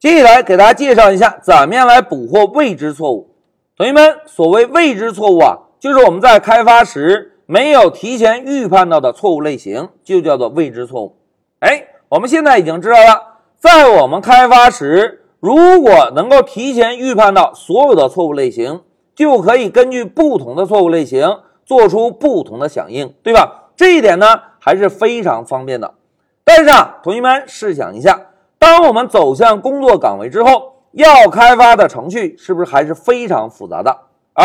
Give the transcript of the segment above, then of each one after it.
接下来给大家介绍一下怎么样来捕获未知错误。同学们，所谓未知错误啊，就是我们在开发时没有提前预判到的错误类型，就叫做未知错误。哎，我们现在已经知道了，在我们开发时，如果能够提前预判到所有的错误类型，就可以根据不同的错误类型做出不同的响应，对吧？这一点呢，还是非常方便的。但是啊，同学们试想一下，当我们走向工作岗位之后，要开发的程序是不是还是非常复杂的？而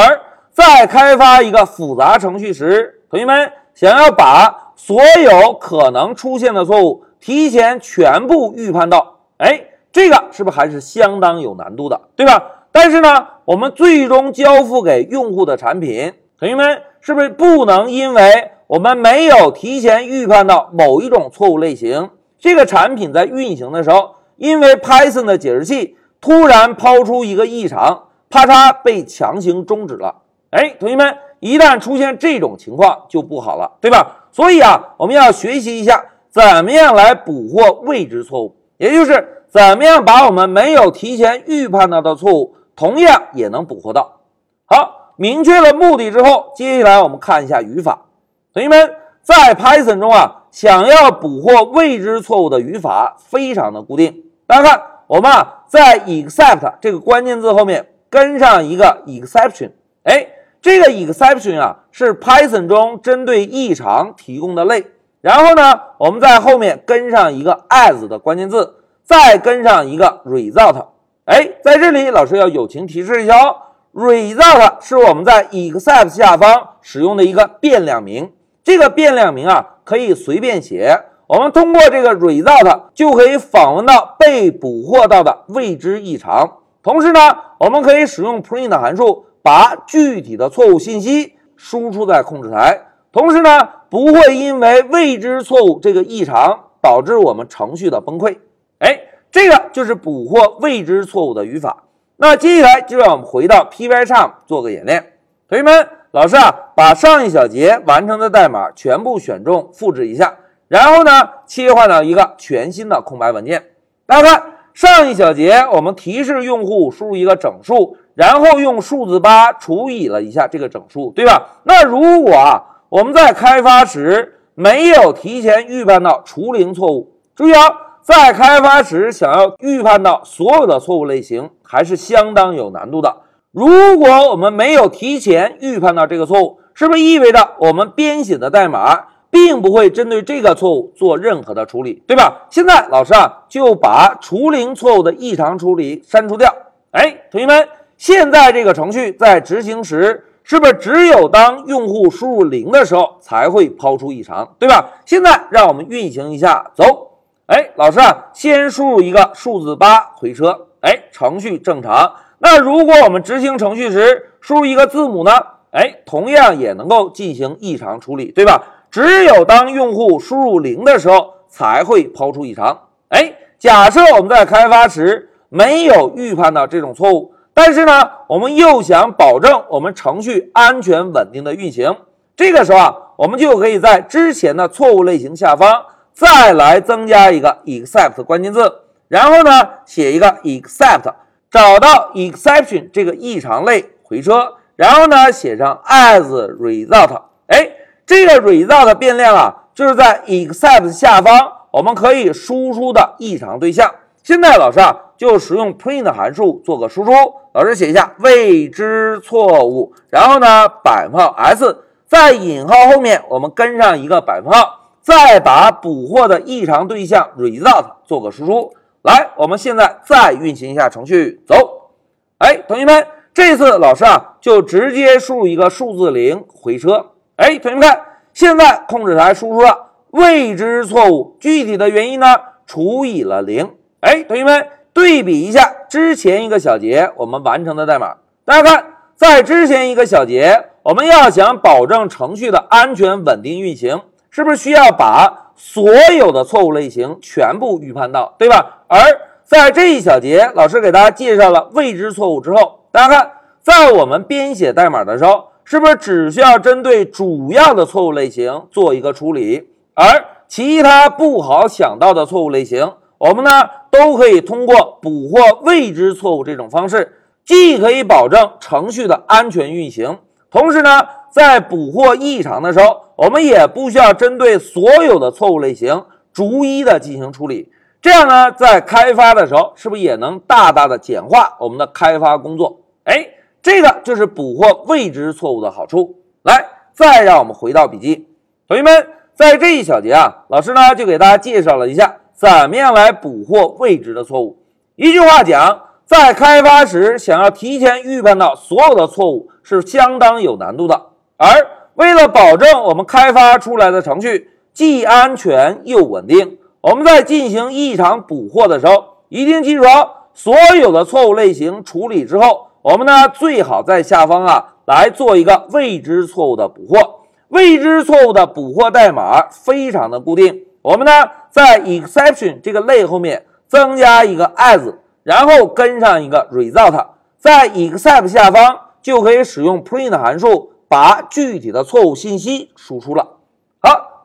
在开发一个复杂程序时，同学们想要把所有可能出现的错误提前全部预判到，哎，这个是不是还是相当有难度的，对吧？但是呢，我们最终交付给用户的产品，同学们是不是不能因为我们没有提前预判到某一种错误类型，这个产品在运行的时候，因为 Python 的解释器。突然抛出一个异常，啪嚓被强行终止了。哎，同学们，一旦出现这种情况就不好了，对吧？所以啊，我们要学习一下怎么样来捕获未知错误，也就是怎么样把我们没有提前预判到的错误，同样也能捕获到。好，明确了目的之后，接下来我们看一下语法。同学们，在 Python 中啊，想要捕获未知错误的语法非常的固定。大家看，我们啊。在 except 这个关键字后面跟上一个 exception，哎，这个 exception 啊是 Python 中针对异常提供的类。然后呢，我们在后面跟上一个 as 的关键字，再跟上一个 result。哎，在这里老师要友情提示一下哦，result 是我们在 except 下方使用的一个变量名，这个变量名啊可以随便写。我们通过这个 result 就可以访问到被捕获到的未知异常。同时呢，我们可以使用 print 函数把具体的错误信息输出在控制台。同时呢，不会因为未知错误这个异常导致我们程序的崩溃。哎，这个就是捕获未知错误的语法。那接下来就让我们回到 Pycharm 做个演练。同学们，老师啊，把上一小节完成的代码全部选中，复制一下。然后呢，切换到一个全新的空白文件。大家看上一小节，我们提示用户输入一个整数，然后用数字八除以了一下这个整数，对吧？那如果啊，我们在开发时没有提前预判到除零错误，注意啊，在开发时想要预判到所有的错误类型，还是相当有难度的。如果我们没有提前预判到这个错误，是不是意味着我们编写的代码？并不会针对这个错误做任何的处理，对吧？现在老师啊就把除零错误的异常处理删除掉。哎，同学们，现在这个程序在执行时，是不是只有当用户输入零的时候才会抛出异常，对吧？现在让我们运行一下，走。哎，老师啊，先输入一个数字八回车。哎，程序正常。那如果我们执行程序时输入一个字母呢？哎，同样也能够进行异常处理，对吧？只有当用户输入零的时候，才会抛出异常。哎，假设我们在开发时没有预判到这种错误，但是呢，我们又想保证我们程序安全稳定的运行，这个时候啊，我们就可以在之前的错误类型下方再来增加一个 except 关键字，然后呢，写一个 except，找到 exception 这个异常类回车，然后呢，写上 as result。哎。这个 result 变量啊，就是在 except 下方我们可以输出的异常对象。现在老师啊，就使用 print 函数做个输出。老师写一下未知错误，然后呢，百分号 s，在引号后面我们跟上一个百分号，再把捕获的异常对象 result 做个输出。来，我们现在再运行一下程序，走。哎，同学们，这次老师啊，就直接输入一个数字零回车。哎，同学们看，现在控制台输出了未知错误，具体的原因呢？除以了零。哎，同学们对比一下之前一个小节我们完成的代码，大家看，在之前一个小节，我们要想保证程序的安全稳定运行，是不是需要把所有的错误类型全部预判到，对吧？而在这一小节，老师给大家介绍了未知错误之后，大家看，在我们编写代码的时候。是不是只需要针对主要的错误类型做一个处理，而其他不好想到的错误类型，我们呢都可以通过捕获未知错误这种方式，既可以保证程序的安全运行，同时呢，在捕获异常的时候，我们也不需要针对所有的错误类型逐一的进行处理。这样呢，在开发的时候，是不是也能大大的简化我们的开发工作？哎，这个就是捕获未知错误的好处。来，再让我们回到笔记，同学们，在这一小节啊，老师呢就给大家介绍了一下。怎么样来捕获未知的错误？一句话讲，在开发时想要提前预判到所有的错误是相当有难度的。而为了保证我们开发出来的程序既安全又稳定，我们在进行异常捕获的时候，一定记住哦，所有的错误类型处理之后，我们呢最好在下方啊来做一个未知错误的捕获。未知错误的捕获代码非常的固定。我们呢，在 exception 这个类后面增加一个 as，然后跟上一个 result，在 except 下方就可以使用 print 函数把具体的错误信息输出了。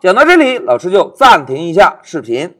讲到这里，老师就暂停一下视频。